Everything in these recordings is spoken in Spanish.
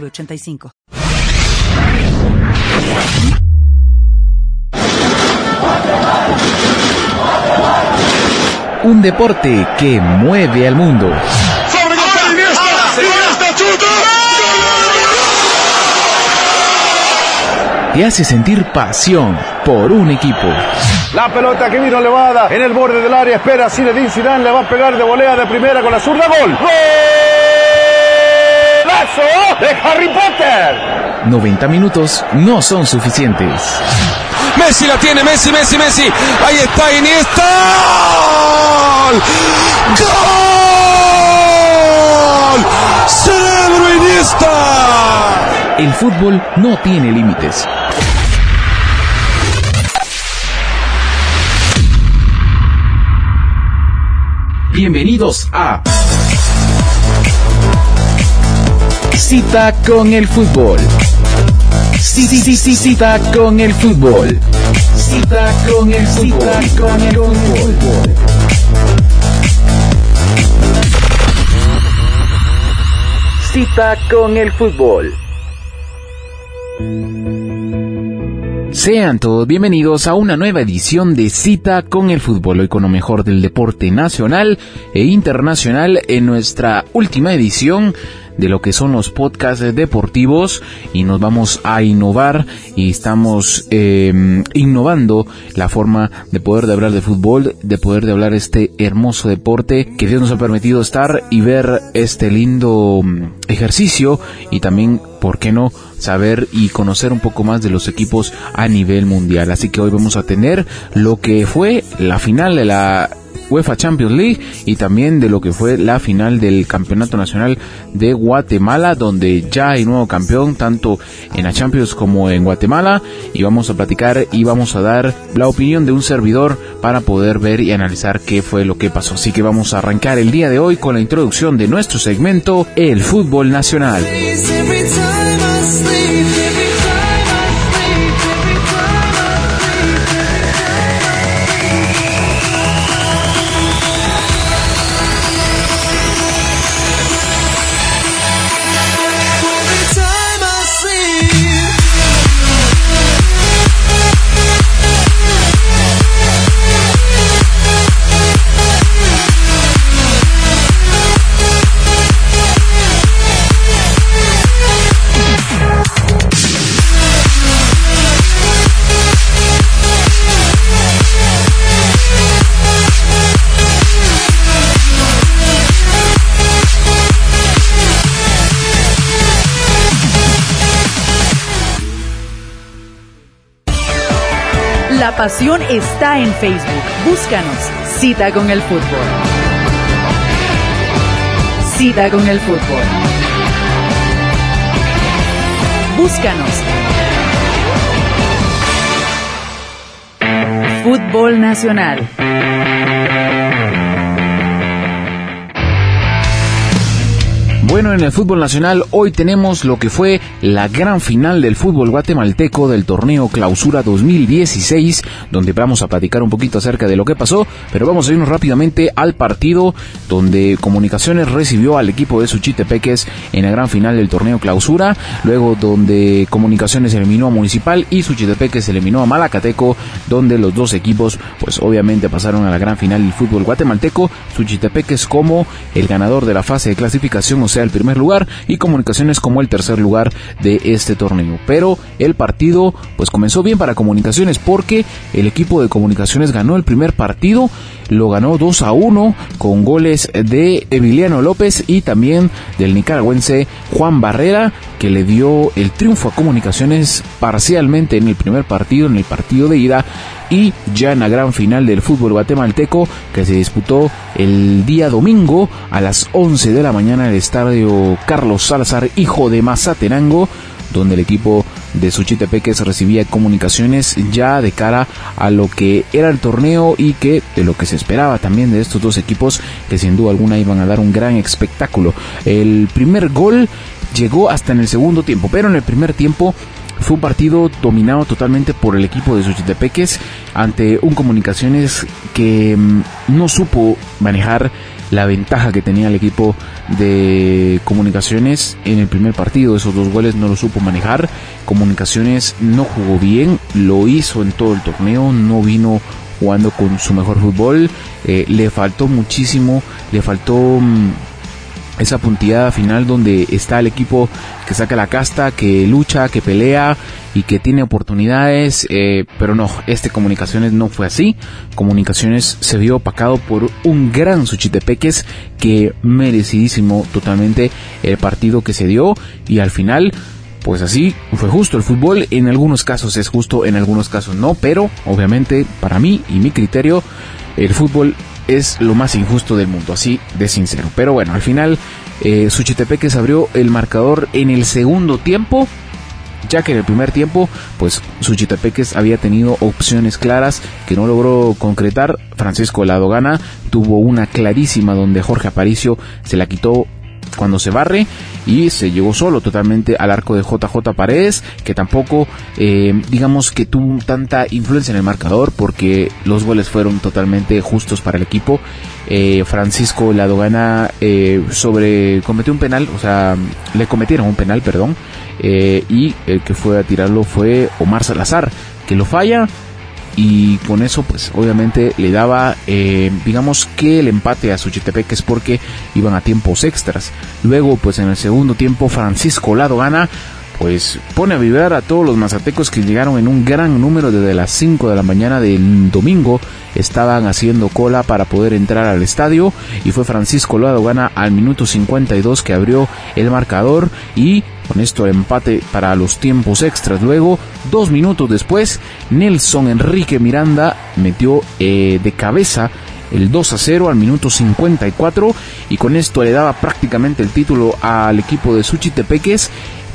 906985. Un deporte que mueve al mundo. Te hace sentir pasión por un equipo. La pelota que vino elevada en el borde del área. Espera Zinedine Zidane. Le va a pegar de volea de primera con la zurda. ¡Gol! ¡Golazo de Harry Potter! 90 minutos no son suficientes. Messi la tiene, Messi, Messi, Messi. Ahí está Iniesta. ¡Gol! ¡Cerebro Iniesta! El fútbol no tiene límites. Bienvenidos a Cita con el fútbol. Sí, sí, sí, sí, cita con el fútbol. Cita con el cita con el fútbol. Cita con el fútbol. Sean todos bienvenidos a una nueva edición de Cita con el Fútbol, hoy con lo mejor del deporte nacional e internacional en nuestra última edición de lo que son los podcasts deportivos y nos vamos a innovar y estamos eh, innovando la forma de poder de hablar de fútbol, de poder de hablar este hermoso deporte que Dios nos ha permitido estar y ver este lindo mm, ejercicio y también, ¿por qué no? saber y conocer un poco más de los equipos a nivel mundial. Así que hoy vamos a tener lo que fue la final de la UEFA Champions League y también de lo que fue la final del Campeonato Nacional de Guatemala, donde ya hay nuevo campeón tanto en la Champions como en Guatemala y vamos a platicar y vamos a dar la opinión de un servidor para poder ver y analizar qué fue lo que pasó. Así que vamos a arrancar el día de hoy con la introducción de nuestro segmento El Fútbol Nacional. Pasión está en Facebook. Búscanos. Cita con el fútbol. Cita con el fútbol. Búscanos. Fútbol Nacional. Bueno, en el fútbol nacional hoy tenemos lo que fue la gran final del fútbol guatemalteco del torneo Clausura 2016, donde vamos a platicar un poquito acerca de lo que pasó, pero vamos a irnos rápidamente al partido donde Comunicaciones recibió al equipo de Suchitepeques en la gran final del torneo Clausura, luego donde Comunicaciones eliminó a Municipal y Suchitepeques eliminó a Malacateco, donde los dos equipos pues obviamente pasaron a la gran final del fútbol guatemalteco, Suchitepeques como el ganador de la fase de clasificación, o sea, el primer lugar y Comunicaciones como el tercer lugar de este torneo. Pero el partido pues comenzó bien para Comunicaciones porque el equipo de Comunicaciones ganó el primer partido, lo ganó 2 a 1 con goles de Emiliano López y también del nicaragüense Juan Barrera que le dio el triunfo a Comunicaciones parcialmente en el primer partido, en el partido de ida, y ya en la gran final del fútbol guatemalteco que se disputó el día domingo a las 11 de la mañana en el estadio Carlos Salazar, hijo de Mazatenango, donde el equipo de Suchitepeques recibía comunicaciones ya de cara a lo que era el torneo y que de lo que se esperaba también de estos dos equipos que sin duda alguna iban a dar un gran espectáculo. El primer gol llegó hasta en el segundo tiempo, pero en el primer tiempo fue un partido dominado totalmente por el equipo de Suchitepeques ante un Comunicaciones que mm, no supo manejar la ventaja que tenía el equipo de Comunicaciones en el primer partido. Esos dos goles no lo supo manejar. Comunicaciones no jugó bien, lo hizo en todo el torneo, no vino jugando con su mejor fútbol. Eh, le faltó muchísimo, le faltó... Mm, esa puntillada final donde está el equipo que saca la casta, que lucha, que pelea y que tiene oportunidades, eh, pero no, este Comunicaciones no fue así. Comunicaciones se vio opacado por un gran Suchitepeques que merecidísimo totalmente el partido que se dio y al final pues así fue justo el fútbol, en algunos casos es justo, en algunos casos no, pero obviamente para mí y mi criterio el fútbol es lo más injusto del mundo, así de sincero. Pero bueno, al final eh, Suchitepeques abrió el marcador en el segundo tiempo. Ya que en el primer tiempo, pues Suchitepeques había tenido opciones claras que no logró concretar. Francisco Ladogana tuvo una clarísima donde Jorge Aparicio se la quitó cuando se barre y se llegó solo totalmente al arco de JJ Paredes, que tampoco eh, digamos que tuvo tanta influencia en el marcador porque los goles fueron totalmente justos para el equipo. Eh, Francisco Ladogana eh, sobre cometió un penal, o sea, le cometieron un penal, perdón, y el que fue a tirarlo fue Omar Salazar, que lo falla y con eso pues obviamente le daba eh, digamos que el empate a Suchitepeques porque iban a tiempos extras luego pues en el segundo tiempo Francisco Lado gana pues pone a vibrar a todos los mazatecos que llegaron en un gran número desde las 5 de la mañana del domingo. Estaban haciendo cola para poder entrar al estadio y fue Francisco Lado gana al minuto 52 que abrió el marcador y con esto empate para los tiempos extras. Luego, dos minutos después, Nelson Enrique Miranda metió eh, de cabeza el 2 a 0 al minuto 54 y con esto le daba prácticamente el título al equipo de Suchitepeques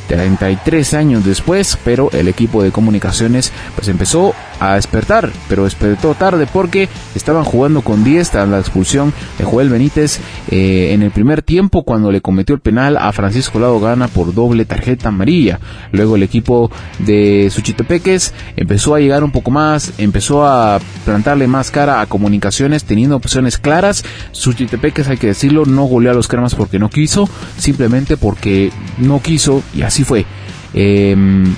33 años después, pero el equipo de comunicaciones pues empezó a despertar, pero despertó tarde porque estaban jugando con 10 tras la expulsión de Joel Benítez eh, en el primer tiempo cuando le cometió el penal a Francisco Lado Gana por doble tarjeta amarilla. Luego el equipo de Suchitepeques empezó a llegar un poco más, empezó a plantarle más cara a comunicaciones teniendo opciones claras. Suchitepeques, hay que decirlo, no goleó a los cremas porque no quiso, simplemente porque no quiso y así fue. Em,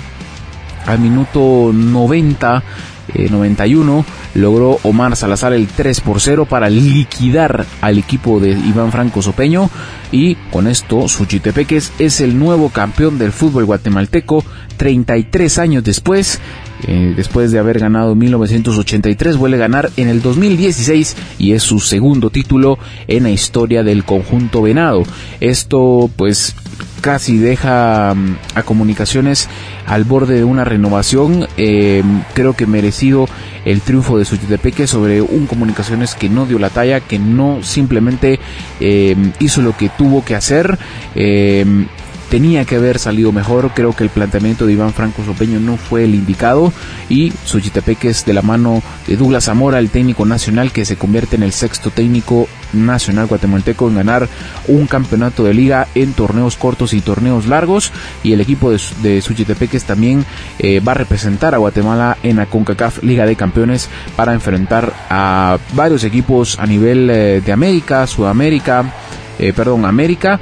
al minuto 90 91 eh, logró Omar Salazar el 3 por 0 para liquidar al equipo de Iván Franco Sopeño. Y con esto Suchitepeques es el nuevo campeón del fútbol guatemalteco 33 años después eh, después de haber ganado en 1983 vuelve a ganar en el 2016 y es su segundo título en la historia del conjunto venado. Esto pues casi deja mm, a comunicaciones al borde de una renovación. Eh, creo que merecido el triunfo de Suchitepeque sobre un comunicaciones que no dio la talla, que no simplemente eh, hizo lo que tuvo que hacer. Eh, tenía que haber salido mejor. Creo que el planteamiento de Iván Franco Sopeño no fue el indicado. Y Suchitepeques de la mano de Douglas Zamora, el técnico nacional que se convierte en el sexto técnico nacional guatemalteco en ganar un campeonato de liga en torneos cortos y torneos largos. Y el equipo de, de Suchitepeques también eh, va a representar a Guatemala en la CONCACAF Liga de Campeones para enfrentar a varios equipos a nivel eh, de América, Sudamérica, eh, perdón, América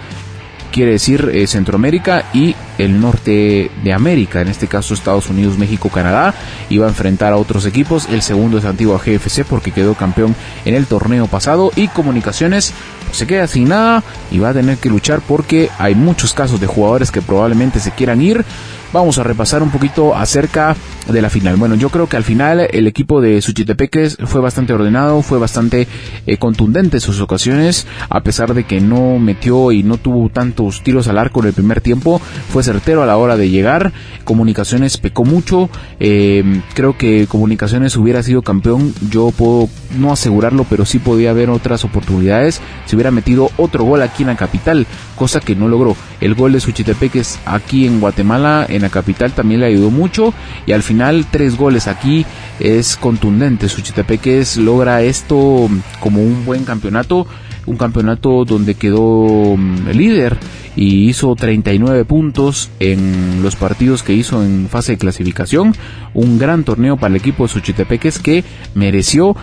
quiere decir eh, Centroamérica y el norte de América, en este caso Estados Unidos, México, Canadá, iba a enfrentar a otros equipos. El segundo es Antigua GFC porque quedó campeón en el torneo pasado y Comunicaciones se queda sin nada y va a tener que luchar porque hay muchos casos de jugadores que probablemente se quieran ir. Vamos a repasar un poquito acerca de la final. Bueno, yo creo que al final el equipo de Suchitepeques fue bastante ordenado, fue bastante eh, contundente en sus ocasiones, a pesar de que no metió y no tuvo tantos tiros al arco en el primer tiempo, fue certero a la hora de llegar. Comunicaciones pecó mucho, eh, creo que Comunicaciones hubiera sido campeón, yo puedo no asegurarlo, pero sí podía haber otras oportunidades si hubiera metido otro gol aquí en la capital, cosa que no logró. El gol de Suchitepeques aquí en Guatemala, en la capital, también le ayudó mucho y al final tres goles aquí es contundente. Suchitepeques logra esto como un buen campeonato, un campeonato donde quedó mm, líder y hizo 39 puntos en los partidos que hizo en fase de clasificación. Un gran torneo para el equipo de Suchitepeques que mereció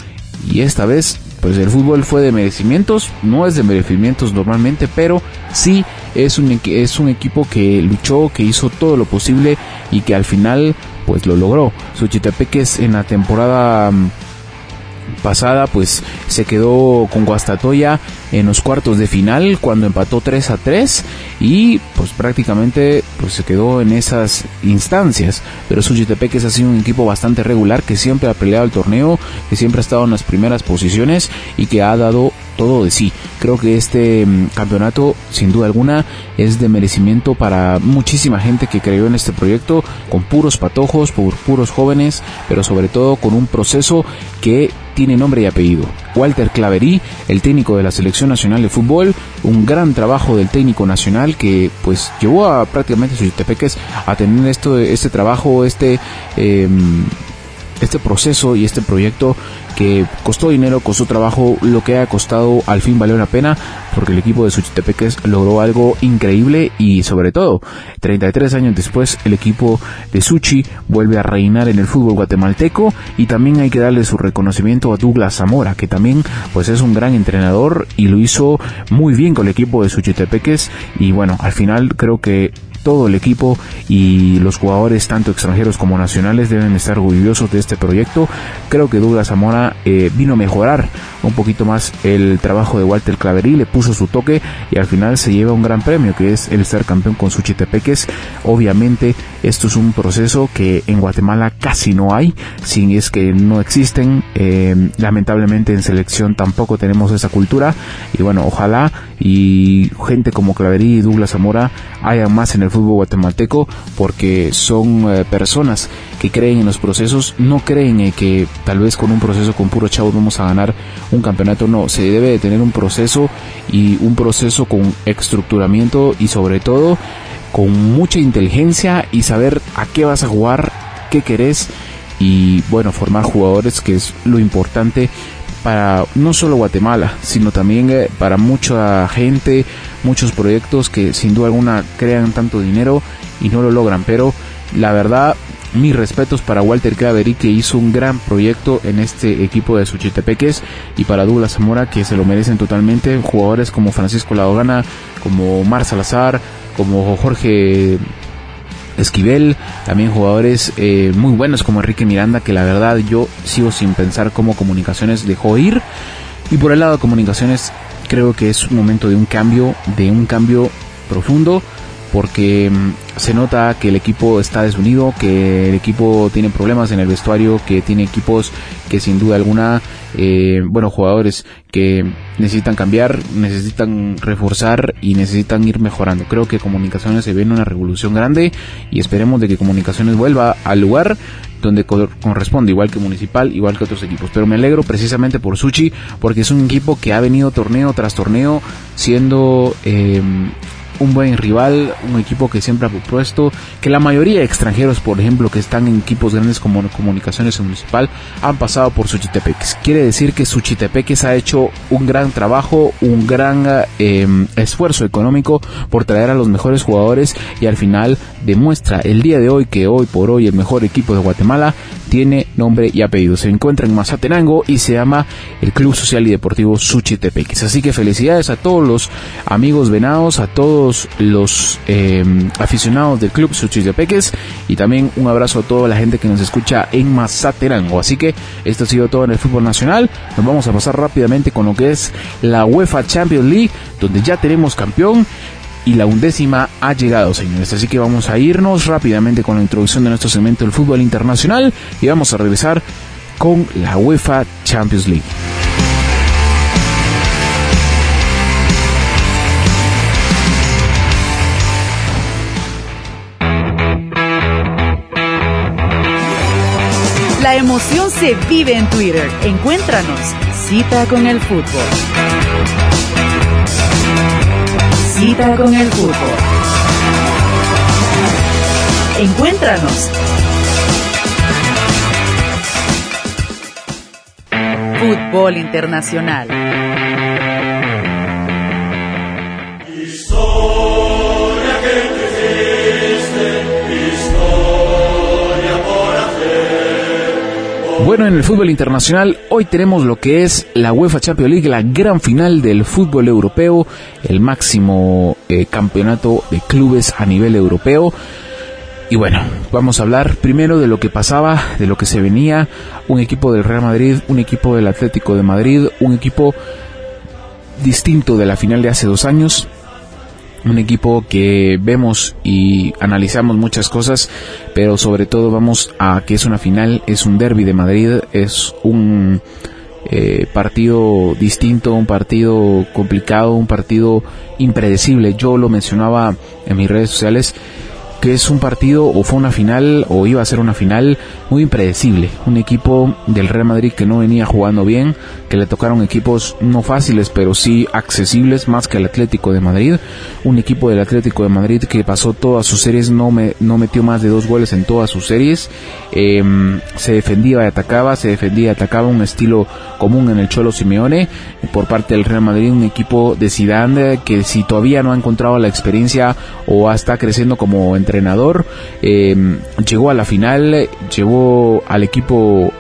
y esta vez pues el fútbol fue de merecimientos, no es de merecimientos normalmente, pero sí es un, es un equipo que luchó, que hizo todo lo posible y que al final pues lo logró. Suchitepeques en la temporada mm, pasada pues se quedó con Guastatoya en los cuartos de final cuando empató 3 a 3 y pues prácticamente pues se quedó en esas instancias pero Suchitepeques ha sido un equipo bastante regular que siempre ha peleado el torneo que siempre ha estado en las primeras posiciones y que ha dado todo de sí. Creo que este mm, campeonato, sin duda alguna, es de merecimiento para muchísima gente que creyó en este proyecto, con puros patojos, por puros jóvenes, pero sobre todo con un proceso que tiene nombre y apellido. Walter Claverí, el técnico de la Selección Nacional de Fútbol, un gran trabajo del técnico nacional que pues llevó a prácticamente sus tepeques a tener esto, este trabajo, este... Eh, este proceso y este proyecto que costó dinero, costó trabajo, lo que ha costado al fin valió la pena porque el equipo de Suchitepeques logró algo increíble y sobre todo 33 años después el equipo de Suchi vuelve a reinar en el fútbol guatemalteco y también hay que darle su reconocimiento a Douglas Zamora que también pues es un gran entrenador y lo hizo muy bien con el equipo de Suchitepeques y bueno al final creo que todo el equipo y los jugadores, tanto extranjeros como nacionales, deben estar orgullosos de este proyecto. Creo que Douglas Zamora eh, vino a mejorar un poquito más el trabajo de Walter Claverí, le puso su toque y al final se lleva un gran premio que es el ser campeón con Suchitepeques. Obviamente esto es un proceso que en Guatemala casi no hay, si es que no existen. Eh, lamentablemente en selección tampoco tenemos esa cultura. Y bueno, ojalá y gente como Claverí y Douglas Zamora haya más en el fútbol guatemalteco porque son eh, personas que creen en los procesos, no creen en que tal vez con un proceso con puro chavo vamos a ganar un campeonato, no, se debe de tener un proceso y un proceso con estructuramiento y sobre todo con mucha inteligencia y saber a qué vas a jugar, qué querés y bueno, formar jugadores que es lo importante para no solo Guatemala, sino también eh, para mucha gente, muchos proyectos que sin duda alguna crean tanto dinero y no lo logran. Pero la verdad, mis respetos para Walter Clavery que hizo un gran proyecto en este equipo de Suchitepeques y para Douglas Zamora que se lo merecen totalmente. Jugadores como Francisco Ladogana, como Mar Salazar, como Jorge Esquivel, también jugadores eh, muy buenos como Enrique Miranda, que la verdad yo sigo sin pensar cómo Comunicaciones dejó ir. Y por el lado de Comunicaciones creo que es un momento de un cambio, de un cambio profundo, porque mm, se nota que el equipo está desunido, que el equipo tiene problemas en el vestuario, que tiene equipos que sin duda alguna, eh, bueno, jugadores que necesitan cambiar, necesitan reforzar y necesitan ir mejorando. Creo que Comunicaciones se viene una revolución grande y esperemos de que Comunicaciones vuelva al lugar donde corresponde, igual que Municipal, igual que otros equipos. Pero me alegro precisamente por Suchi, porque es un equipo que ha venido torneo tras torneo siendo eh, un buen rival, un equipo que siempre ha propuesto, que la mayoría de extranjeros, por ejemplo, que están en equipos grandes como Comunicaciones Municipal, han pasado por Suchitepeques. Quiere decir que Suchitepeques ha hecho un gran trabajo, un gran em, esfuerzo económico por traer a los mejores jugadores y al final demuestra el día de hoy que hoy por hoy el mejor equipo de Guatemala tiene nombre y apellido. Se encuentra en Mazatenango y se llama el Club Social y Deportivo Suchitepeques. Así que felicidades a todos los amigos venados, a todos los em, aficionados del Club Suchitepeques y también un abrazo a toda la gente que nos escucha en Mazatenango. Así que esto ha sido todo en el fútbol nacional. Nos vamos a pasar rápidamente con lo que es la UEFA Champions League, donde ya tenemos campeón y la undécima ha llegado, señores. Así que vamos a irnos rápidamente con la introducción de nuestro segmento del fútbol internacional y vamos a regresar con la UEFA Champions League. La emoción se vive en Twitter. Encuéntranos. Cita con el fútbol. Cita con el fútbol. Encuéntranos. Fútbol Internacional. Bueno, en el fútbol internacional hoy tenemos lo que es la UEFA Champions League, la gran final del fútbol europeo, el máximo eh, campeonato de clubes a nivel europeo. Y bueno, vamos a hablar primero de lo que pasaba, de lo que se venía, un equipo del Real Madrid, un equipo del Atlético de Madrid, un equipo distinto de la final de hace dos años, un equipo que vemos y analizamos muchas cosas, pero sobre todo vamos a que es una final, es un derby de Madrid, es un eh, partido distinto, un partido complicado, un partido impredecible. Yo lo mencionaba en mis redes sociales que es un partido o fue una final o iba a ser una final muy impredecible. Un equipo del Real Madrid que no venía jugando bien, que le tocaron equipos no fáciles pero sí accesibles más que el Atlético de Madrid. Un equipo del Atlético de Madrid que pasó todas sus series, no, me, no metió más de dos goles en todas sus series. Em, se defendía y atacaba, se defendía y atacaba un estilo común en el Cholo Simeone. Por parte del Real Madrid un equipo de Zidane que si todavía no ha encontrado la experiencia o está creciendo como entrenador, em, llegó a la final, llevó al equipo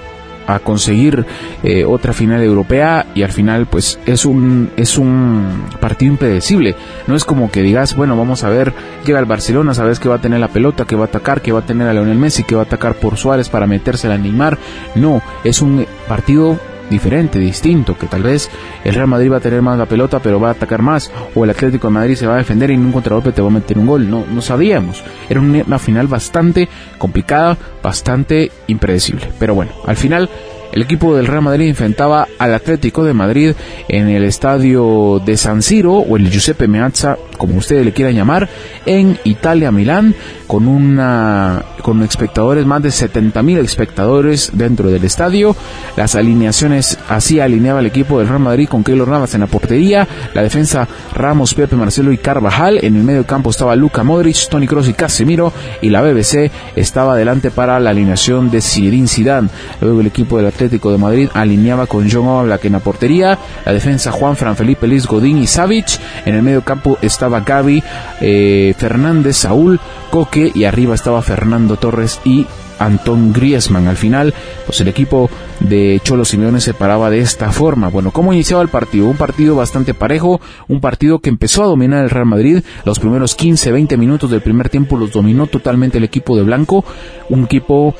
a conseguir eh, otra final europea y al final pues es un es un partido impredecible. No es como que digas bueno vamos a ver llega el Barcelona sabes que va a tener la pelota que va a atacar que va a tener a Leonel Messi que va a atacar por Suárez para meterse a Neymar no es un partido diferente, distinto, que tal vez el Real Madrid va a tener más la pelota, pero va a atacar más, o el Atlético de Madrid se va a defender y en un contragolpe te va a meter un gol. No, no sabíamos. Era una final bastante complicada, bastante impredecible. Pero bueno, al final el equipo del Real Madrid enfrentaba al Atlético de Madrid en el estadio de San Siro o el Giuseppe Meazza, como ustedes le quieran llamar, en Italia, Milán, con una con espectadores, más de 70.000 espectadores dentro del estadio. Las alineaciones así alineaba el equipo del Real Madrid con Keylor Navas en la portería, la defensa Ramos, Pepe, Marcelo y Carvajal, en el medio campo estaba Luca Modric, Tony Kroos y Casemiro y la BBC estaba adelante para la alineación de Zinedine Zidane. Luego el equipo del Atlético de Madrid alineaba con John Oblak en la portería, la defensa Juan Fran Felipe Liz Godín y Savic, en el medio campo estaba Gaby, eh, Fernández, Saúl, Coque y arriba estaba Fernando Torres y Antón Griezmann. Al final, pues el equipo de Cholo Simeone se paraba de esta forma. Bueno, ¿cómo iniciaba el partido? Un partido bastante parejo, un partido que empezó a dominar el Real Madrid. Los primeros 15, 20 minutos del primer tiempo los dominó totalmente el equipo de Blanco. Un equipo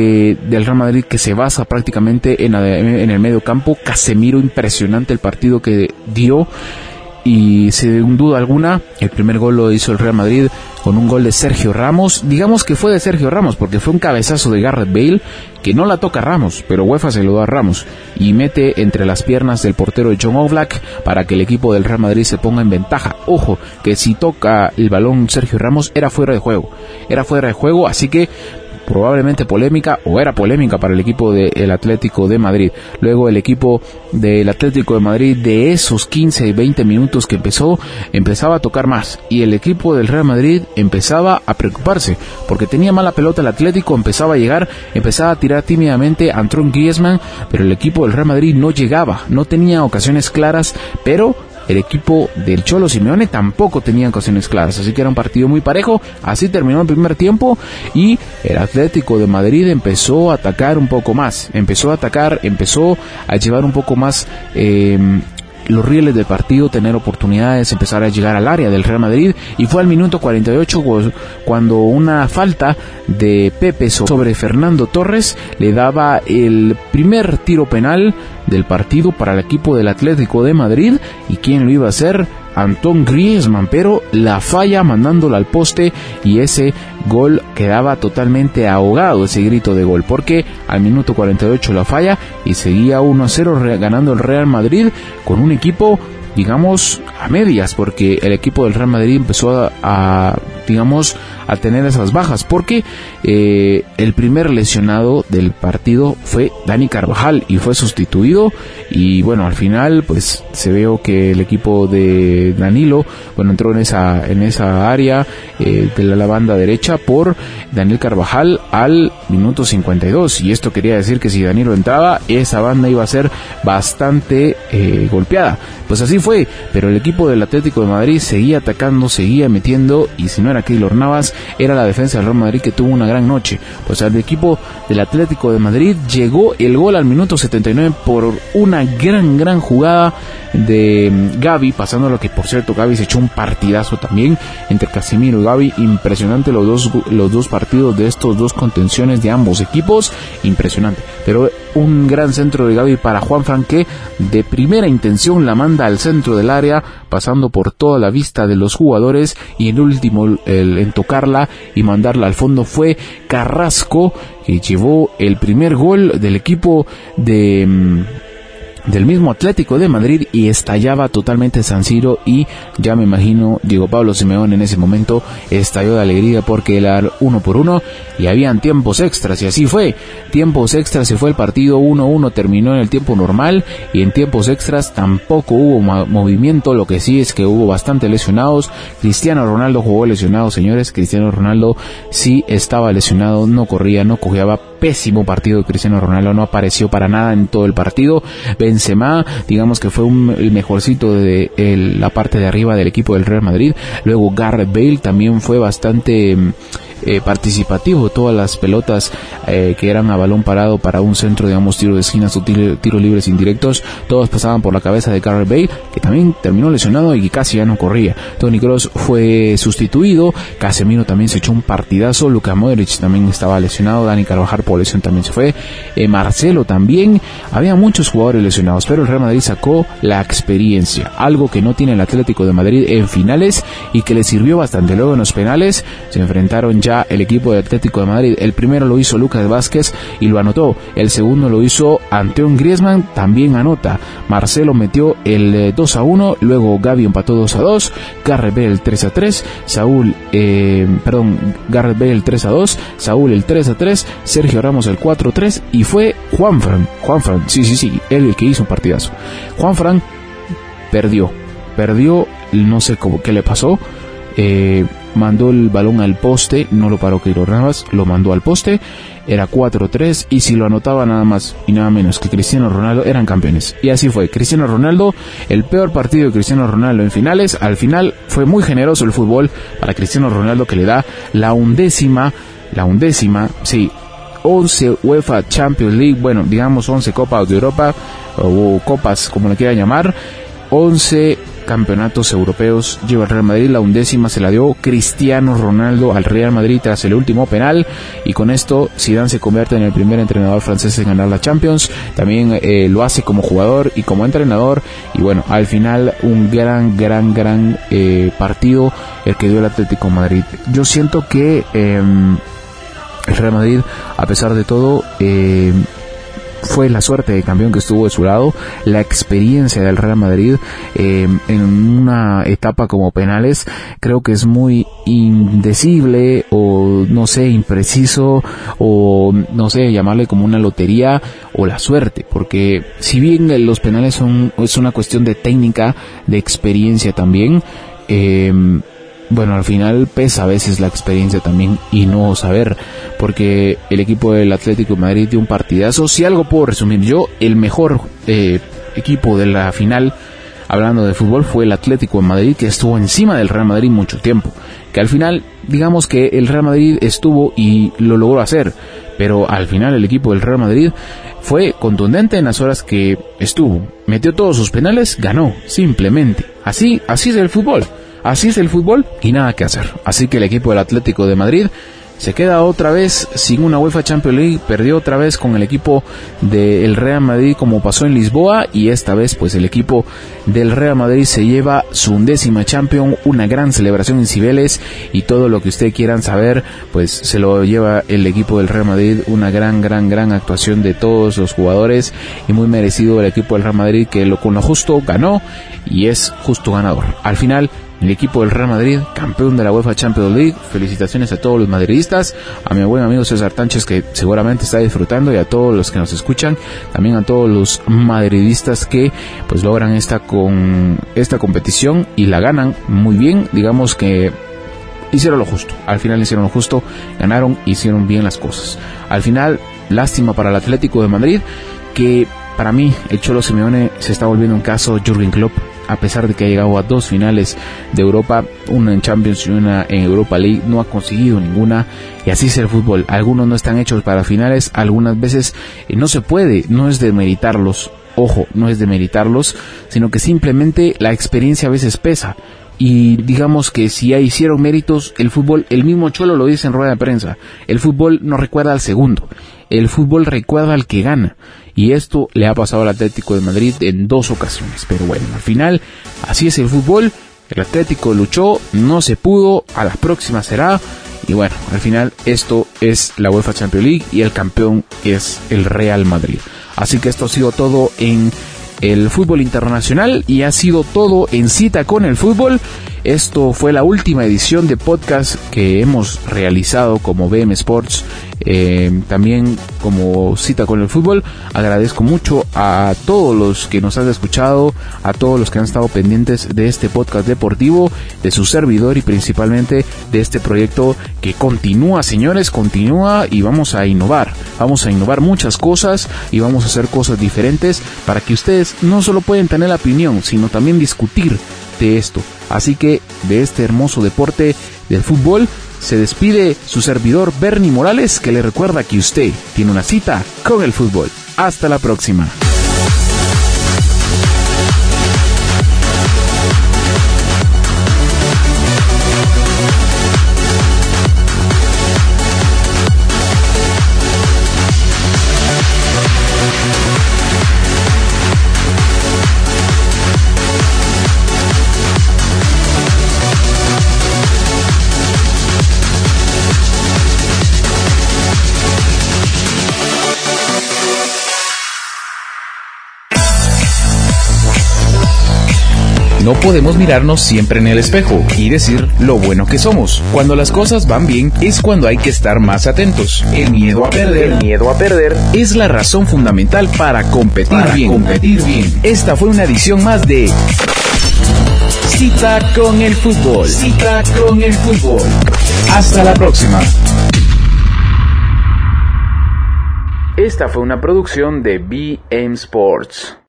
del Real Madrid que se basa prácticamente en, el medio campo. Casemiro, impresionante el partido que dio y sin duda alguna el primer gol lo hizo el Real Madrid con un gol de Sergio Ramos. Digamos que fue de Sergio Ramos porque fue un cabezazo de Garrett Bale que no la toca Ramos, pero UEFA se lo da a Ramos y mete entre las piernas del portero John Oblak para que el equipo del Real Madrid se ponga en ventaja. Ojo, que si toca el balón Sergio Ramos era fuera de juego. Era fuera de juego, así que probablemente polémica o era polémica para el equipo del Atlético de Madrid. Luego el equipo del Atlético de Madrid de esos 15 y 20 minutos que empezó, empezaba a tocar más y el equipo del Real Madrid empezaba a preocuparse porque tenía mala pelota el Atlético, empezaba a llegar, empezaba a tirar tímidamente a Antoine Griezmann, pero el equipo del Real Madrid no llegaba, no tenía ocasiones claras, pero el equipo del Cholo Simeone tampoco tenía ocasiones claras, así que era un partido muy parejo, así terminó el primer tiempo y el Atlético de Madrid empezó a atacar un poco más, empezó a atacar, empezó a llevar un poco más eh, los rieles del partido, tener oportunidades, empezar a llegar al área del Real Madrid. Y fue al minuto 48 cuando una falta de Pepe sobre Fernando Torres le daba el primer tiro penal del partido para el equipo del Atlético de Madrid. Y quién lo iba a hacer Anton Griezmann, pero la falla mandándola al poste y ese gol quedaba totalmente ahogado, ese grito de gol, porque al minuto 48 la falla y seguía 1 a 0 ganando el Real Madrid con un equipo digamos, a medias, porque el equipo del Real Madrid empezó a, digamos, a tener esas bajas, porque eh, el primer lesionado del partido fue Dani Carvajal y fue sustituido y bueno, al final pues se veo que el equipo de Danilo, bueno, entró en esa, en esa área eh, de la, banda derecha por Daniel Carvajal al minuto 52 y esto quería decir que si Danilo entraba, esa banda iba a ser bastante eh, golpeada. Pues así fue, pero el equipo del Atlético de Madrid seguía atacando, seguía metiendo y si no era Keylor Navas, era la defensa del Real Madrid que tuvo una gran noche. Pues al equipo del Atlético de Madrid llegó el gol al minuto 79 por una gran, gran jugada de mm, Gaby, pasando lo que por cierto Gaby se echó un partidazo también entre Casemiro y Gaby, impresionante los dos, los dos partidos de estos dos contenciones de ambos equipos, impresionante, pero un gran centro de Gaby para Juan Franque, de primera intención la manda al centro del área, pasando por toda la vista de los jugadores. Y el último el, en tocarla y mandarla al fondo fue Carrasco, que llevó el primer gol del equipo de mm, del mismo Atlético de Madrid y estallaba totalmente San Siro y ya me imagino Diego Pablo Simeón en ese momento estalló de alegría porque era uno por uno y habían tiempos extras y así fue. Tiempos extras se fue el partido 1-1 terminó en el tiempo normal y en tiempos extras tampoco hubo movimiento, lo que sí es que hubo bastante lesionados. Cristiano Ronaldo jugó lesionado, señores. Cristiano Ronaldo sí estaba lesionado, no corría, no cojeaba. Pésimo partido de Cristiano Ronaldo, no apareció para nada en todo el partido. Benzema, digamos que fue un, el mejorcito de la parte de arriba del equipo del Real Madrid. Luego Garrett Bale también fue bastante eh, participativo, todas las pelotas eh, que eran a balón parado para un centro, digamos, tiro de esquinas o tiro, libres indirectos, todos pasaban por la cabeza de Garrett Bale, que también terminó lesionado y casi ya no corría. Tony Cross fue sustituido, Casemiro también se echó un partidazo, Luka Modric también estaba lesionado, Dani Carvajal por lesión también se fue, eh, Marcelo también, había muchos jugadores lesionados, pero el Real Madrid sacó la experiencia, algo que no tiene el Atlético de Madrid en finales y que le sirvió bastante. Luego en los penales se enfrentaron ya el equipo de Atlético de Madrid. El primero lo hizo Lucas Vázquez y lo anotó. El segundo lo hizo Antoine Griezmann, también anota. Marcelo metió el 2 eh, a 1, luego Gaby empató 2 a 2, Garrett Bale el 3 a 3, Saúl, eh, perdón, Garrett Bale el 3 a 2, Saúl el 3 a 3, Sergio Ramos el 4 a 3 y fue Juanfran, Juanfran, sí, sí, sí, él el que hizo un partidazo. Juanfran perdió, perdió, no sé cómo, qué le pasó, eh, mandó el balón al poste, no lo paró Keylor Navas, lo mandó al poste, era 4-3 y si lo anotaba nada más y nada menos que Cristiano Ronaldo eran campeones. Y así fue, Cristiano Ronaldo, el peor partido de Cristiano Ronaldo en finales, al final fue muy generoso el fútbol para Cristiano Ronaldo que le da la undécima, la undécima, sí, 11 UEFA Champions League, bueno, digamos 11 Copas de Europa o Copas como le quieran llamar, 11 campeonatos europeos lleva el Real Madrid. La undécima se la dio Cristiano Ronaldo al Real Madrid tras el último penal. Y con esto Zidane se convierte en el primer entrenador francés en ganar la Champions. También eh, lo hace como jugador y como entrenador. Y bueno, al final un gran, gran, gran eh, partido el que dio el Atlético Madrid. Yo siento que em, el Real Madrid, a pesar de todo, eh, fue la suerte de campeón que estuvo de su lado, la experiencia del Real Madrid eh, en una etapa como penales, creo que es muy indecible o no sé, impreciso o no sé, llamarle como una lotería o la suerte, porque si bien los penales son es una cuestión de técnica, de experiencia también, eh, bueno, al final pesa a veces la experiencia también y no saber, porque el equipo del Atlético de Madrid dio un partidazo. Si algo puedo resumir yo, el mejor eh, equipo de la final, hablando de fútbol, fue el Atlético de Madrid, que estuvo encima del Real Madrid mucho tiempo. Que al final, digamos que el Real Madrid estuvo y lo logró hacer, pero al final el equipo del Real Madrid fue contundente en las horas que estuvo. Metió todos sus penales, ganó, simplemente. Así, así es el fútbol. Así es el fútbol y nada que hacer. Así que el equipo del Atlético de Madrid se queda otra vez sin una UEFA Champions League, perdió otra vez con el equipo del Real Madrid como pasó en Lisboa y esta vez pues el equipo del Real Madrid se lleva su undécima Champions, una gran celebración en Cibeles y todo lo que ustedes quieran saber pues se lo lleva el equipo del Real Madrid, una gran gran gran actuación de todos los jugadores y muy merecido el equipo del Real Madrid que lo con lo justo ganó y es justo ganador. Al final el equipo del Real Madrid, campeón de la UEFA Champions League. Felicitaciones a todos los madridistas, a mi buen amigo César Tánchez que seguramente está disfrutando y a todos los que nos escuchan, también a todos los madridistas que pues logran esta con esta competición y la ganan muy bien, digamos que hicieron lo justo. Al final hicieron lo justo, ganaron, hicieron bien las cosas. Al final, lástima para el Atlético de Madrid que para mí el Cholo Simeone se está volviendo un caso Jürgen Klopp a pesar de que ha llegado a dos finales de Europa, una en Champions y una en Europa League, no ha conseguido ninguna y así es el fútbol. Algunos no están hechos para finales, algunas veces eh, no se puede, no es de meritarlos, ojo, no es de meritarlos, sino que simplemente la experiencia a veces pesa. Y digamos que si ya hicieron méritos, el fútbol, el mismo Cholo lo dice en rueda de prensa, el fútbol no recuerda al segundo, el fútbol recuerda al que gana. Y esto le ha pasado al Atlético de Madrid en dos ocasiones. Pero bueno, al final, así es el fútbol. El Atlético luchó, no se pudo, a la próxima será. Y bueno, al final esto es la UEFA Champions League y el campeón es el Real Madrid. Así que esto ha sido todo en el fútbol internacional y ha sido todo en cita con el fútbol. Esto fue la última edición de podcast que hemos realizado como BM Sports eh, también como cita con el fútbol. Agradezco mucho a todos los que nos han escuchado, a todos los que han estado pendientes de este podcast deportivo, de su servidor y principalmente de este proyecto que continúa, señores, continúa y vamos a innovar. Vamos a innovar muchas cosas y vamos a hacer cosas diferentes para que ustedes no solo pueden tener la opinión, sino también discutir esto. Así que de este hermoso deporte del fútbol se despide su servidor Bernie Morales que le recuerda que usted tiene una cita con el fútbol. Hasta la próxima. Podemos mirarnos siempre en el espejo y decir lo bueno que somos. Cuando las cosas van bien es cuando hay que estar más atentos. El miedo a perder, miedo a perder es la razón fundamental para competir bien. Competir bien. Esta fue una edición más de Cita con el fútbol. Cita con el fútbol. Hasta la próxima. Esta fue una producción de BM Sports.